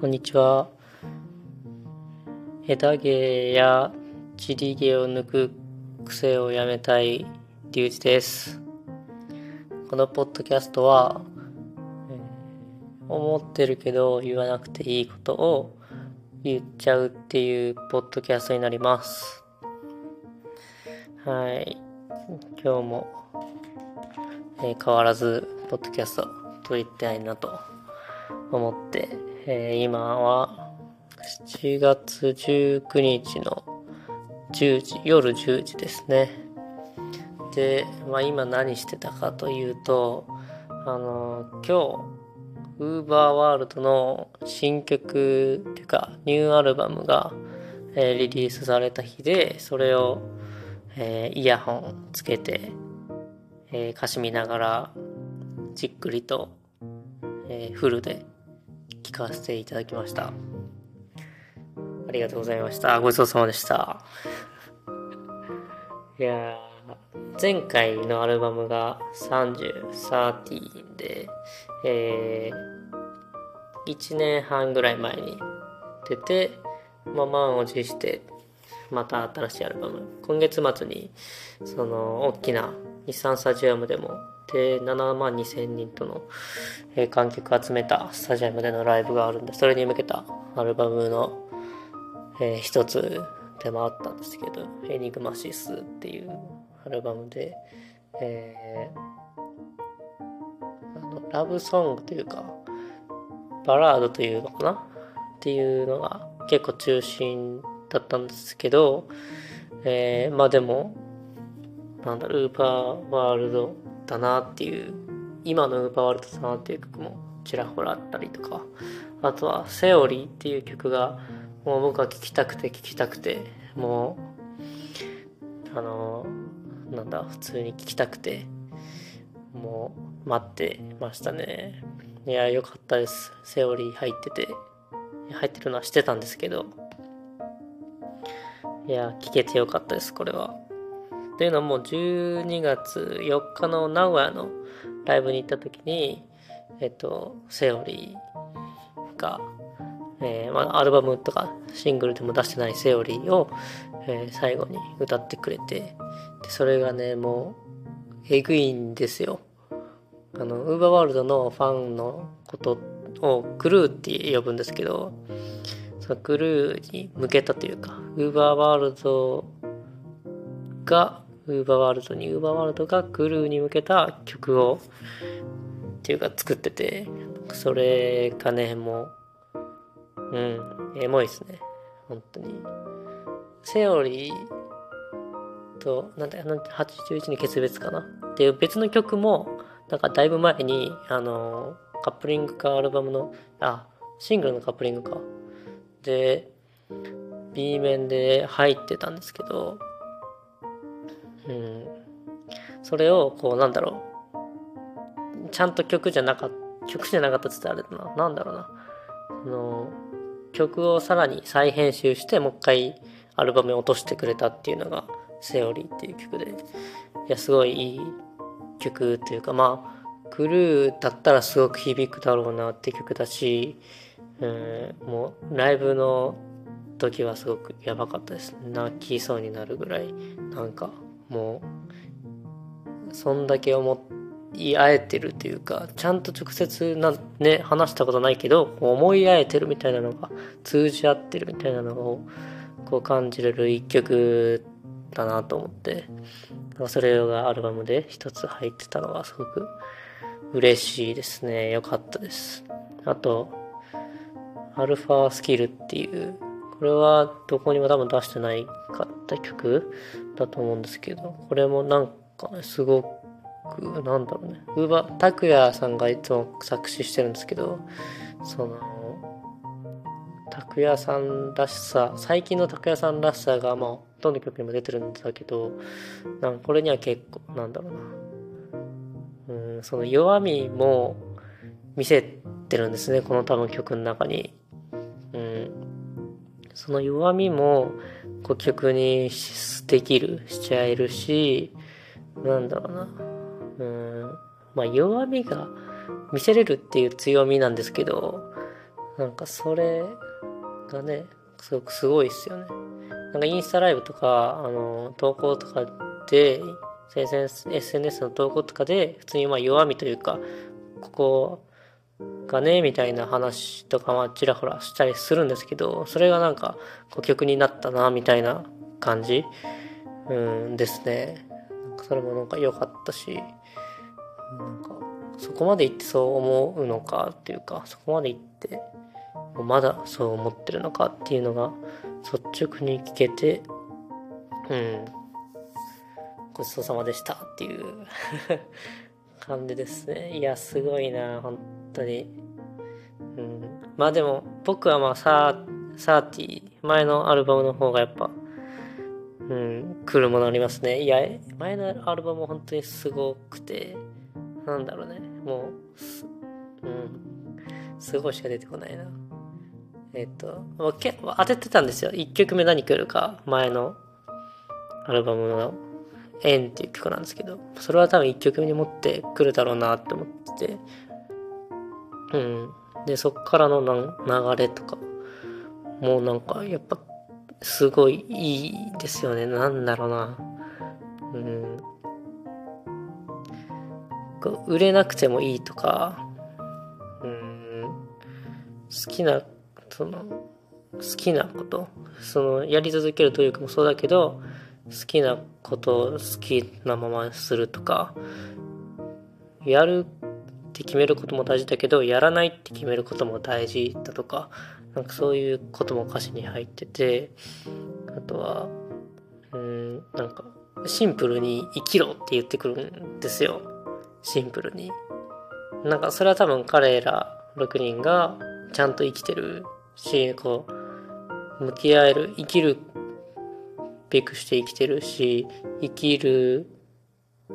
こんにちは。枝毛や散り毛を抜く癖をやめたいリュウジです。このポッドキャストは、思ってるけど言わなくていいことを言っちゃうっていうポッドキャストになります。はい。今日も、えー変わらずポッドキャスト撮りたいなと思って、えー今は7月19日の10時、夜10時ですね。で、まあ今何してたかというと、あの、今日、ウーバーワールドの新曲っていうか、ニューアルバムが、えーリリースされた日で、それを、えーイヤホンつけて、えー歌詞見ながら、じっくりと、えフルで聞かせていただきました。ありがとうございました。ごちそうさまでした。いやー前回のアルバムが30、13で、えー、1年半ぐらい前に出て、まあ、満を持して、また新しいアルバム。今月末に、その、大きな日産スタジアムでも、で、7万2千人との、え観客を集めたスタジアムでのライブがあるんで、それに向けたアルバムの、えー一つでもあったんですけど、エニグマシスっていうアルバムで、えーあのラブソングというか、バラードというのかな？っていうのが結構中心だったんですけど、えーまあでも、なんだろう、ウーパーワールドだなっていう、今のウーパーワールドだなっていう曲もちらほらあったりとか、あとはセオリーっていう曲が、もう僕は聴きたくて聴きたくて、もう、あの、なんだ、普通に聴きたくて、もう待ってましたね。いや、よかったです。セオリー入ってて、入ってるのはしてたんですけど、いや、聞けてよかったです、これは。というのも、12月4日の名古屋のライブに行った時に、えっと、セオリーが、えーまあ、アルバムとかシングルでも出してないセオリーを、えー最後に歌ってくれて、でそれがね、もう、えぐいんですよ。あの、ウーバーワールドのファンのことをクルーって呼ぶんですけど、そのクルーに向けたというか、ウーバーワールドが、ウーバーワールドに、ウーバーワールドがクルーに向けた曲を、っていうか作ってて、それがね、もう、うん、エモいですね。本当に。セオリーと、なんだよ、なん81に決別かなっていう別の曲も、なんかだいぶ前に、あの、カップリングかアルバムの、あ、シングルのカップリングか。で、B 面で入ってたんですけど、うん。それを、こう、なんだろう。ちゃんと曲じゃなかった、曲じゃなかったって言ったらあれだな。なんだろうな。あの、曲をさらに再編集して、もう一回アルバムに落としてくれたっていうのが、セオリーっていう曲で。いや、すごいいい曲っていうか、まあ、クルーだったらすごく響くだろうなって曲だし、うん、もうライブの時はすごくやばかったです。泣きそうになるぐらい、なんかもう、そんだけ思い合えてるというか、ちゃんと直接な、ね、話したことないけど、思い合えてるみたいなのが、通じ合ってるみたいなのを、こう感じれる一曲だなと思って、それがアルバムで一つ入ってたのがすごく嬉しいですね。よかったです。あと、アルファスキルっていう、これはどこにも多分出してないかった曲だと思うんですけど、これもなんか、すごく、なんだろうね、ウーバー、拓也さんがいつも作詞してるんですけど、その、拓也さんらしさ、最近の拓也さんらしさが、まあ、ほとんど曲にも出てるんだけど、なんかこれには結構、なんだろうな、うん、その弱みも見せてるんですね、この多分曲の中に。その弱みもこう曲にできるしちゃえるしなんだろうな。うん。まあ弱みが見せれるっていう強みなんですけどなんかそれがねすごくすごいっすよね。なんかインスタライブとかあの投稿とかで SNS の投稿とかで普通にまあ弱みというかここがねみたいな話とかまちらほらしたりするんですけどそれがなんかこう曲になったなみたいな感じ？うんですね。それもなんか良かったしなんかそこまで言ってそう思うのかっていうかそこまで言ってまだそう思ってるのかっていうのが率直に聞けてうんごちそうさまでしたっていう 感じですね。いやすごいな本当。に。うん。まあでも僕はまあサーサーティ前のアルバムの方がやっぱうん来るものありますね。いや前のアルバム本当にすごくてなんだろうね。もううん。すごいしか出てこないな。えっと、結構当ててたんですよ。1曲目何来るか、前のアルバムの縁っていう曲なんですけど、それは多分1曲目に持ってくるだろうなって思ってて、うん。で、そっからの流れとか、もうなんか、やっぱ、すごいいいですよね。なんだろうな。うん。売れなくてもいいとか、うん、好きなその好きなことそのやり続ける努力もそうだけど好きなことを好きなままするとかやるって決めることも大事だけどやらないって決めることも大事だとかなんかそういうことも歌詞に入っててあとはうんなんかシンプルに生きろって言ってくるんですよ。シンプルに。なんかそれは多分彼ら6人がちゃんと生きてるし、こう、向き合える、生きるべくして生きてるし、生きる、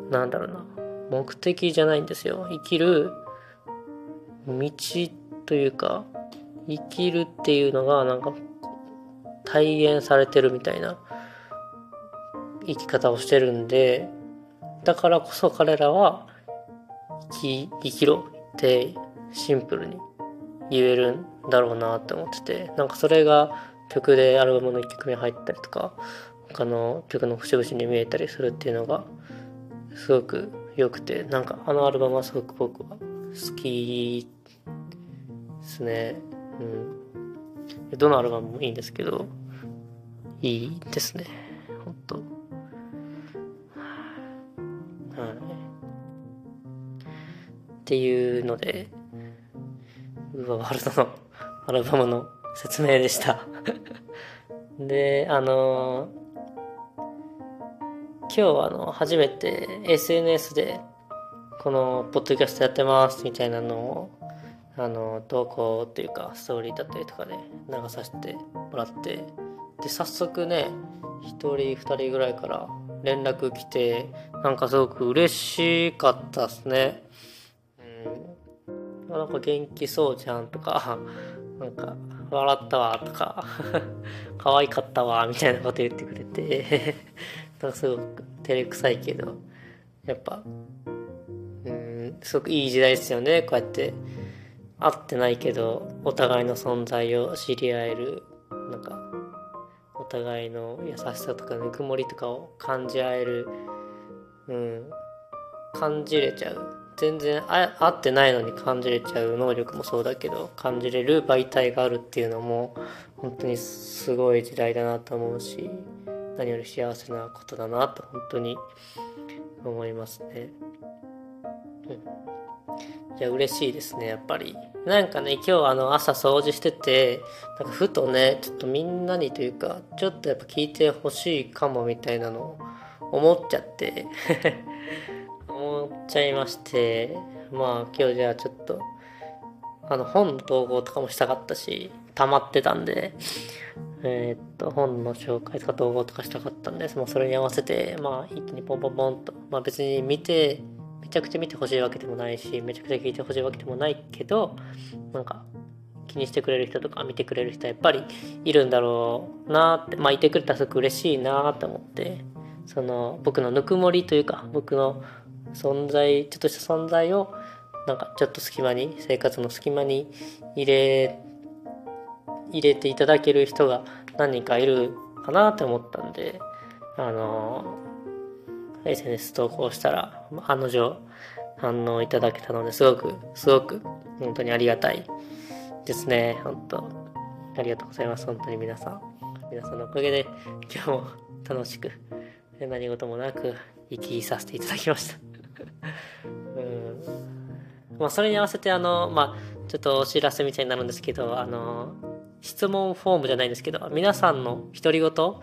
なんだろうな、目的じゃないんですよ。生きる道というか、生きるっていうのがなんか体現されてるみたいな生き方をしてるんで、だからこそ彼らは生き、生きろってシンプルに言えるんだろうなって思っててなんかそれが曲でアルバムの1曲目入ったりとか他の曲の節々に見えたりするっていうのがすごく良くてなんかあのアルバムはすごく僕は好きですね。うん。どのアルバムもいいんですけどいいですね。本当はい。っていうのでウーバーワールドのアルバムの説明でした。で、あの今日あの、初めて SNS で、この、ポッドキャストやってますみたいなのを、あの、投稿っていうか、ストーリーだったりとかで流させてもらって、で、早速ね、1人、2人ぐらいから連絡来て、なんかすごく嬉しかったっすね。うん。なんか元気そうじゃんとか、なんか、笑ったわとか 可愛かったわみたいなこと言ってくれて なんかすごく照れくさいけど、やっぱ、うん、すごくいい時代ですよね、こうやって。会ってないけど、お互いの存在を知り合える、なんか、お互いの優しさとかぬくもりとかを感じ合える、うん、感じれちゃう全然あ合ってないのに感じれちゃう能力もそうだけど感じれる媒体があるっていうのも本当にすごい時代だなと思うし何より幸せなことだなと本当に思いますね。うん、いや嬉しいですねやっぱり。なんかね今日あの朝掃除しててなんかふとねちょっとみんなにというかちょっとやっぱ聞いてほしいかもみたいなのを思っちゃって 思っちゃいまして、まあ今日じゃあちょっと、あの本の統合とかもしたかったし、溜まってたんで、えー、っと、本の紹介とか統合とかしたかったんです。もうそれに合わせて、まあ一気にポンポンポンと、まあ別に見て、めちゃくちゃ見てほしいわけでもないし、めちゃくちゃ聞いてほしいわけでもないけど、なんか、気にしてくれる人とか見てくれる人はやっぱりいるんだろうなって、まあいてくれたらすごく嬉しいなって思って、その僕のぬくもりというか、僕の存在ちょっとした存在をなんかちょっと隙間に生活の隙間に入れ入れていただける人が何人かいるかなって思ったんで、あの、SNS 投稿したら、案の定反応いただけたのですごく、すごく本当にありがたいですね。本当ありがとうございます。本当に皆さん。皆さんのおかげで今日も楽しく何事もなく生きさせていただきました うんまあそれに合わせてあのまあちょっとお知らせみたいになるんですけどあの質問フォームじゃないんですけど皆さんの独り言ちょ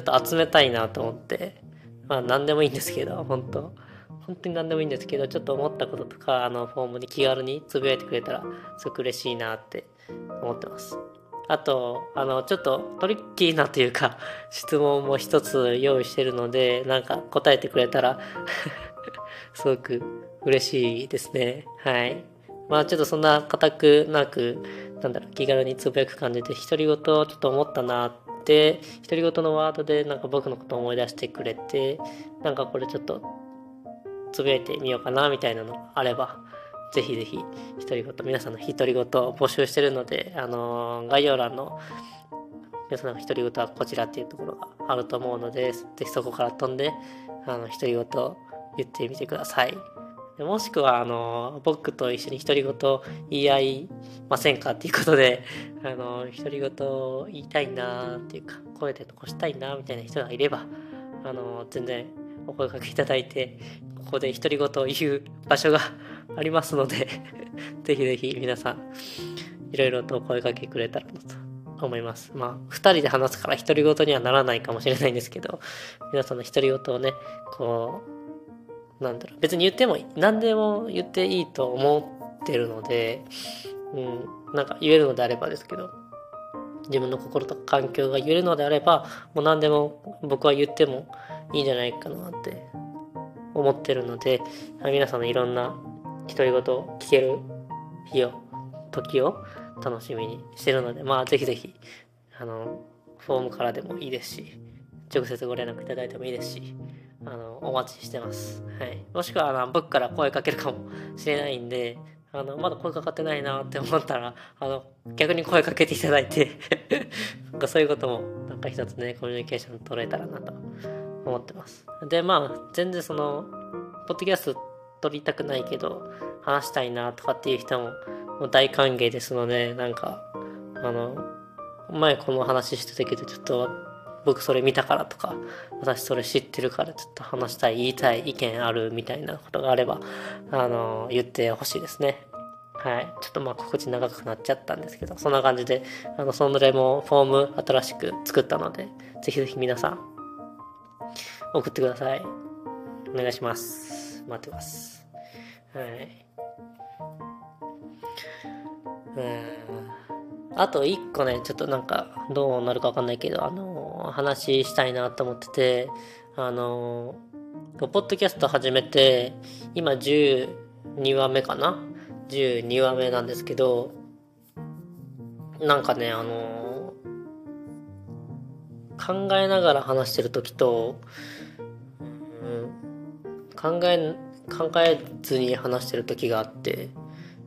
っと集めたいなと思ってまあ何でもいいんですけど本当本当に何でもいいんですけどちょっと思ったこととかあのフォームに気軽につぶやいてくれたらすごく嬉しいなって思ってますあと、あの、ちょっとトリッキーなというか、質問も一つ用意してるので、なんか答えてくれたら すごく嬉しいですね。はい。まあちょっとそんな固くなく、なんだろう、気軽につぶやく感じで、独り言ちょっと思ったなって、独り言のワードでなんか僕のことを思い出してくれて、なんかこれちょっとつぶやいてみようかなみたいなのがあれば、ぜひぜひ、独り言、皆さんの独り言を募集してるので、あの、概要欄の皆さんの独り言はこちらっていうところがあると思うので、ぜひそこから飛んで、あの、独り言言ってみてください。もしくは、あの、僕と一緒に独り言言い合いませんかっていうことで、あの、独り言言いたいなっていうか、声で残したいなみたいな人がいれば、あの、全然お声かけいただいて、ここで独り言を言う場所が ありますので ぜひぜひ皆さん、いろいろとお声かけくれたらなと思います。まあ、二人で話すから独り言にはならないかもしれないんですけど、皆さんの独り言をね、こう、なんだろう、別に言っても、何でも言っていいと思ってるので、うん、なんか言えるのであればですけど、自分の心とか環境が言えるのであれば、もう何でも僕は言ってもいいんじゃないかなって思ってるので、皆さんのいろんな独り言を聞ける日を、時を楽しみにしてるので、まあぜひぜひ、あの、フォームからでもいいですし、直接ご連絡いただいてもいいですし、あの、お待ちしてます。はい。もしくは、あの、僕から声かけるかもしれないんで、あの、まだ声かかってないなって思ったら、あの、逆に声かけていただいて なんかそういうことも、なんか一つね、コミュニケーション取れたらなと思ってます。で、まあ、全然その、ポッドキャスト撮りたくないけど、話したいなとかっていう人ももう大歓迎ですので、なんか、あの、前この話してたけど、ちょっと僕それ見たからとか、私それ知ってるからちょっと話したい、言いたい意見あるみたいなことがあれば、あの、言ってほしいですね。はい。ちょっとまあ心地長くなっちゃったんですけど、そんな感じで、あの、そのれもフォーム新しく作ったので、ぜひぜひ皆さん、送ってください。お願いします。待ってます。はい。うん。あと一個ね、ちょっとなんか、どうなるかわかんないけど、あの、話したいなと思ってて、あの、ポッドキャスト始めて、今12話目かな ?12 話目なんですけど、なんかね、あの、考えながら話してる時と、うん、考え考えずに話してる時があって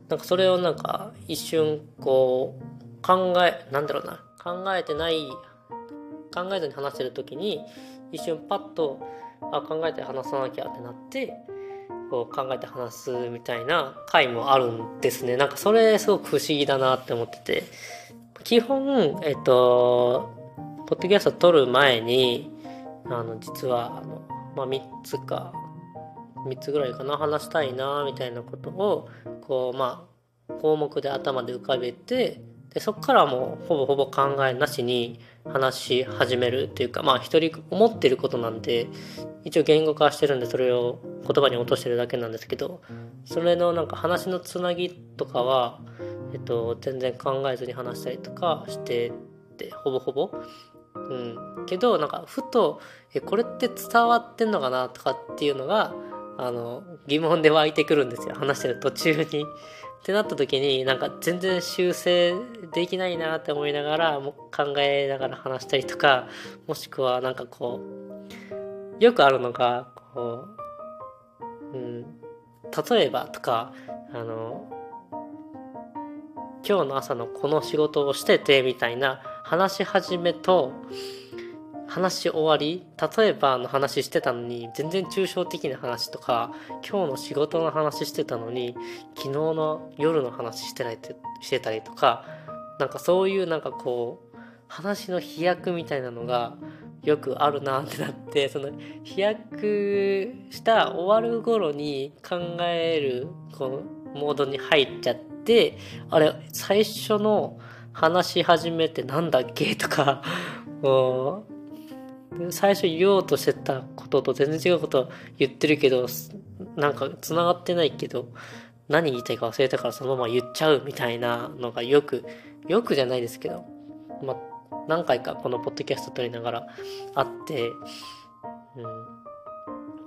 なんかそれをなんか一瞬こう考えなんだろうな考えてない考えずに話してる時に一瞬パッとあ考えて話さなきゃってなってこう考えて話すみたいな回もあるんですね。なんかそれすごく不思議だなって思ってて。基本えっとポッドキャスト撮る前にあの実はあの、まあ、3つか3つぐらいかな話したいなみたいなことをこうまあ項目で頭で浮かべてでそこからもうほぼほぼ考えなしに話し始めるっていうかまあ一人思ってることなんで一応言語化してるんでそれを言葉に落としてるだけなんですけどそれのなんか話のつなぎとかは、えっと、全然考えずに話したりとかしてってほぼほぼ。うん、けどなんかふとえこれって伝わってんのかなとかっていうのがあの、疑問で湧いてくるんですよ。話してる途中に。ってなった時に、なんか全然修正できないなって思いながら、も考えながら話したりとか、もしくはなんかこう、よくあるのが、こう、うん、例えばとか、あの、今日の朝のこの仕事をしててみたいな話し始めと話し終わり例えばの話してたのに全然抽象的な話とか今日の仕事の話してたのに昨日の夜の話してないてしてたりとかなんかそういうなんかこう話の飛躍みたいなのがよくあるなってなってその飛躍した終わる頃に考えるこうモードに入っちゃってあれ最初の話し始めてなんだっけ？とか最初言おうとしてたことと全然違うこと言ってるけどなんか繋がってないけど何言いたいか忘れたからそのまま言っちゃうみたいなのがよくよくじゃないですけど、ま、何回かこのポッドキャスト撮りながらあって、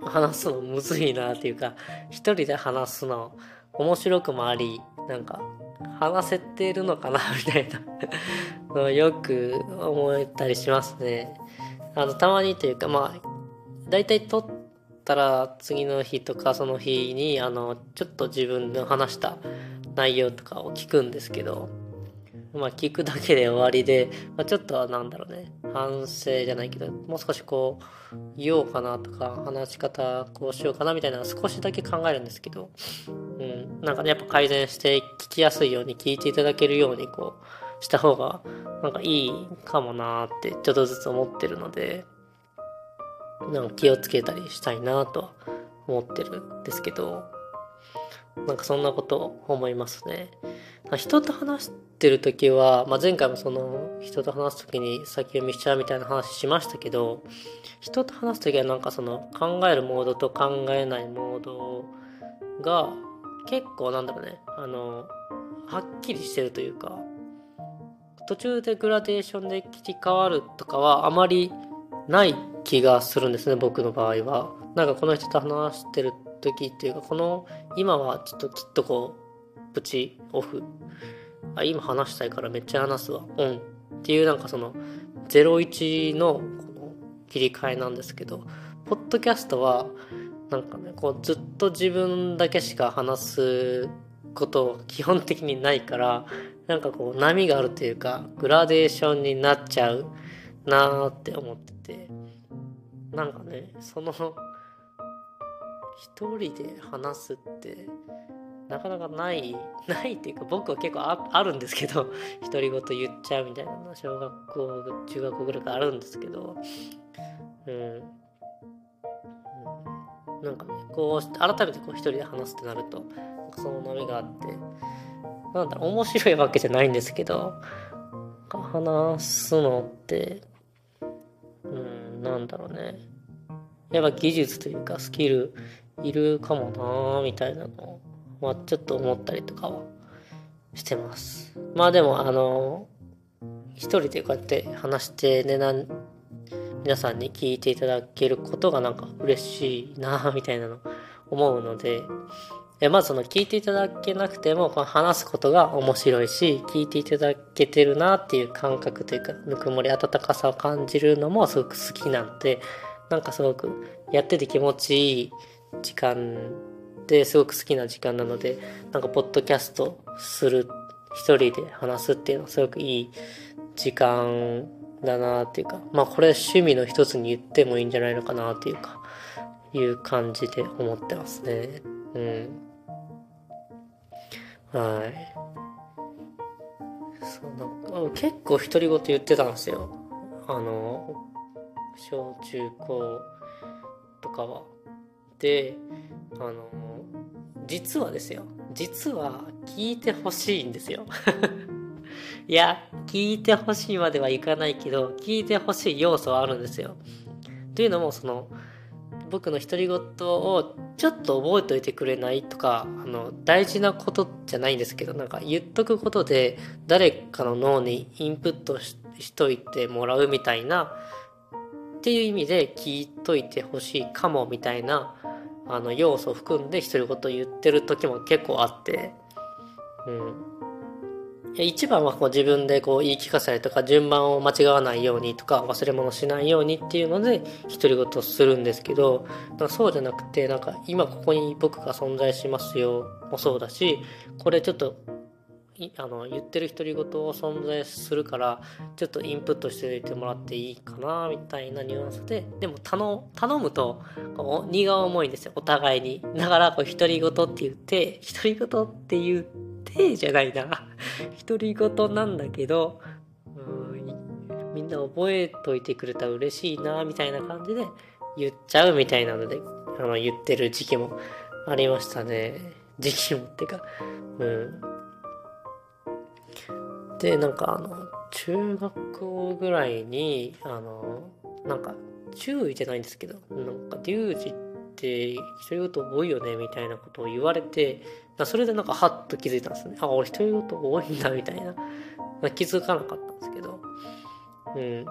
うん、話すのむずいなっていうか一人で話すの面白くもありなんか話せてるのかなみたいな のよく思ったりしますね。あのたまにというかまあ大体撮ったら次の日とかその日にあのちょっと自分の話した内容とかを聞くんですけどまあ聞くだけで終わりで、まあ、ちょっとはなんだろうね反省じゃないけどもう少しこう言おうかなとか話し方こうしようかなみたいな少しだけ考えるんですけど、うん、なんかねやっぱ改善して聞きやすいように聞いていただけるようにこうした方がなんかいいかもなってちょっとずつ思ってるのでなんか気をつけたりしたいなとは思ってるんですけどなんかそんなこと思いますね。人と話してる時は、まあ、前回もその人と話す時に先読みしちゃうみたいな話しましたけど人と話す時はなんかその考えるモードと考えないモードが結構なんだろうねあのはっきりしてるというか途中でグラデーションで切り替わるとかはあまりない気がするんですね僕の場合は。なんかこの人と話してる時っていうかこの今はちょっときっとこうプチオフ。あ今話したいからめっちゃ話すわ。オンっていうなんかその01のこの切り替えなんですけどポッドキャストはなんかねこうずっと自分だけしか話すこと基本的にないからなんかこう波があるというかグラデーションになっちゃうなーって思ってて。なんかねその一人で話すってなかなかないないっていうか僕は結構ああるんですけど独り言言っちゃうみたいな小学校中学校ぐらいからあるんですけど。うん、うん、なんかねこう改めてこう一人で話すってなるとその波があって。なんだろう面白いわけじゃないんですけど話すのってうんなんだろうねやっぱ技術というかスキルいるかもなーみたいなのはちょっと思ったりとかはしてます。まあでもあの一人でこうやって話してねな皆さんに聞いていただけることがなんか嬉しいなみたいなの思うのでえまずその聞いていただけなくてもこの話すことが面白いし聞いていただけてるなっていう感覚というかぬくもり温かさを感じるのもすごく好きなのでなんかすごくやってて気持ちいい時間ですごく好きな時間なのでなんかポッドキャストする一人で話すっていうのはすごくいい時間だなっていうかまあこれ趣味の一つに言ってもいいんじゃないのかなっていうかいう感じで思ってますね。うん。はい。そうな結構独り言言ってたんですよ。あの小中高とかは。であの実はですよ。実は聞いてほしいんですよ。いや聞いてほしいまではいかないけど聞いてほしい要素はあるんですよ。というのもその僕の独り言をちょっと覚えておいてくれないとかあの大事なことじゃないんですけどなんか言っとくことで誰かの脳にインプットしといてもらうみたいなっていう意味で聞いといてほしいかもみたいなあの要素を含んで独り言言ってる時も結構あって、うん、一番はこう自分でこう言い聞かせたりとか順番を間違わないようにとか忘れ物しないようにっていうので独り言するんですけどそうじゃなくてなんか今ここに僕が存在しますよもそうだしこれちょっとあの言ってる独り言を存在するからちょっとインプットしておいてもらっていいかなみたいなニュアンスででも頼むと荷が重いんですよ。お互いに。だからこう独り言って言って独り言って言ってじゃないな。独り言なんだけど。うんみんな覚えといてくれたら嬉しいなみたいな感じで言っちゃうみたいなのであの言ってる時期もありましたね。時期もってか。うん。でなんかあの中学校ぐらいにあのなんか注意じゃないんですけどなんかリュウジって独り言多いよねみたいなことを言われてそれでなんかハッと気づいたんですねあ俺独り言多いんだみたいな、まあ、気づかなかったんですけどうん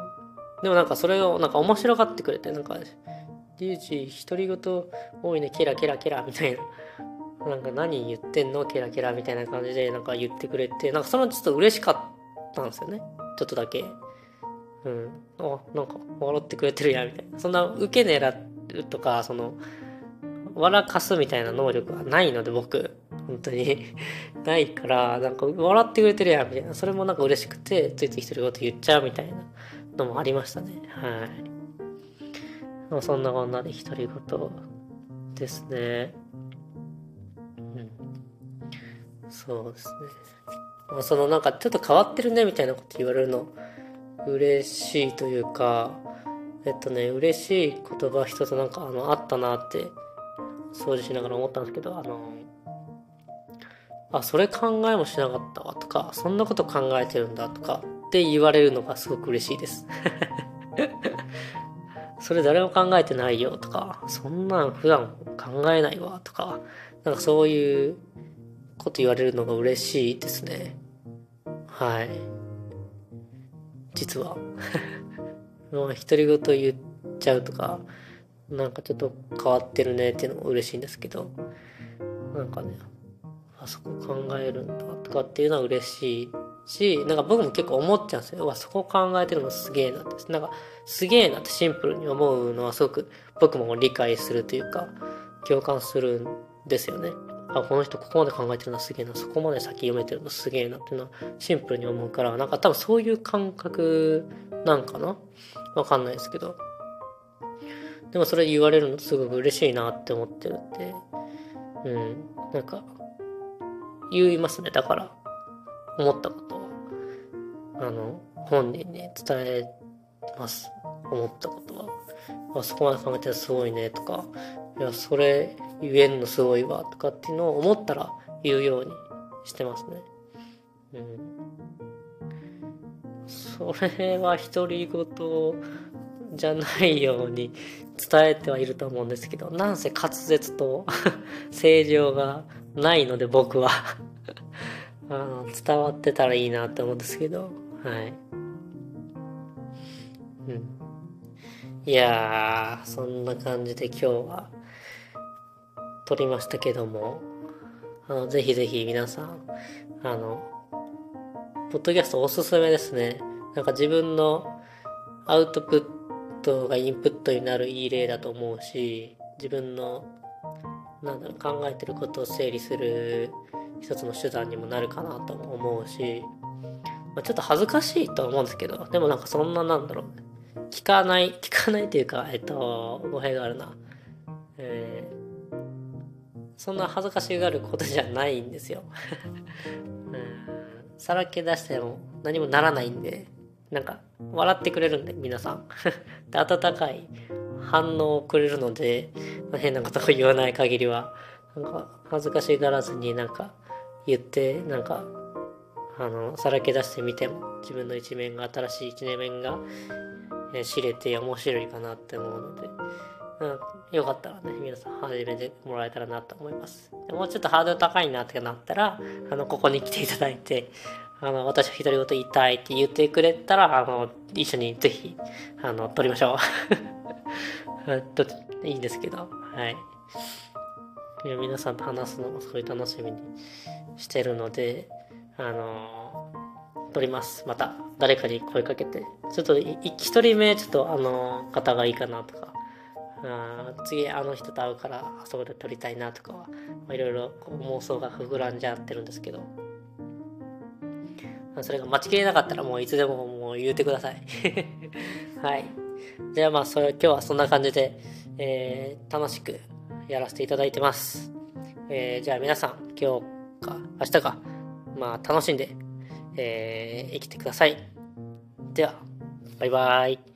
でもなんかそれをなんか面白がってくれてなんかリュウジ独り言多いねケラケラケラみたいななんか何言ってんのケラケラみたいな感じでなんか言ってくれて、なんかそのちょっと嬉しかったんですよね。ちょっとだけ。うん。あ、なんか笑ってくれてるや、みたいな。そんな受け狙うとか、その、笑かすみたいな能力はないので、僕。本当に ないから、なんか笑ってくれてるやん、みたいな。それもなんか嬉しくて、ついつい独り言言っちゃうみたいなのもありましたね。はい。まあ、そんなこんなで独り言ですねうん。そうですね。そのなんかちょっと変わってるねみたいなこと言われるの嬉しいというか、えっとね、嬉しい言葉一つなんかあのあったなって掃除しながら思ったんですけど、あの、あ、それ考えもしなかったわとか、そんなこと考えてるんだとかって言われるのがすごく嬉しいです。それ誰も考えてないよとか、そんなん普段考えないわとか、なんかそういうこと言われるのが嬉しいですね。はい。実は。まあ、独り言言っちゃうとか、なんかちょっと変わってるねっていうのも嬉しいんですけど、なんかね、あそこ考えるんだとかっていうのは嬉しいし、なんか僕も結構思っちゃうんですよ。わ、そこ考えてるのすげえなって。なんか、すげえなってシンプルに思うのはすごく僕も理解するというか、共感するんですよね。あ、この人ここまで考えてるのすげえな、そこまで先読めてるのすげえなっていうのはシンプルに思うから、なんか多分そういう感覚なんかな？わかんないですけど。でもそれ言われるのすごく嬉しいなって思ってるって、うん、なんか、言いますね。だから、思ったことを、あの、本人に伝えます。思ったことは。あそこまで考えてすごいねとか、いや、それ言えんのすごいわとかっていうのを思ったら言うようにしてますね。うん。それは独り言じゃないように伝えてはいると思うんですけど、なんせ滑舌と 正常がないので僕は あの伝わってたらいいなって思うんですけど、はい。うん。いやー、そんな感じで今日は撮りましたけども、あの、ぜひぜひ皆さん、あの、ポッドキャストおすすめですね。なんか自分のアウトプットがインプットになるいい例だと思うし、自分の、なんだろう、考えてることを整理する一つの手段にもなるかなとも思うし、まあ、ちょっと恥ずかしいとは思うんですけど、でもなんかそんななんだろう、聞かない、聞かないというか、えっと、語弊があるな。えーそんな恥ずかしがることじゃないんですよ うんさらけ出しても何もならないんでなんか笑ってくれるんで皆さん で温かい反応をくれるので、まあ、変なことを言わない限りはなんか恥ずかしがらずになんか言ってなんかあのさらけ出してみても自分の一面が新しい一面が知れて面白いかなって思うのでうん、よかったらね、皆さん始めてもらえたらなと思います。もうちょっとハードル高いなってなったら、あの、ここに来ていただいて、あの、私は独り言言いたいって言ってくれたら、あの、一緒にぜひ、あの、撮りましょう。といいんですけど、はい。いや皆さんと話すのもすごい楽しみにしてるので、あの撮ります。また、誰かに声かけて。ちょっと、一人目、ちょっと、あの方がいいかなとか、あ次あの人と会うからあそこで撮りたいなとかは、いろいろ妄想が膨らんじゃってるんですけどそれが待ちきれなかったらもういつでももう言うてください。はい。じゃあまあそれ今日はそんな感じで、えー、楽しくやらせていただいてます。えー、じゃあ皆さん今日か明日か、まあ楽しんで、えー、生きてください。では、バイバイ。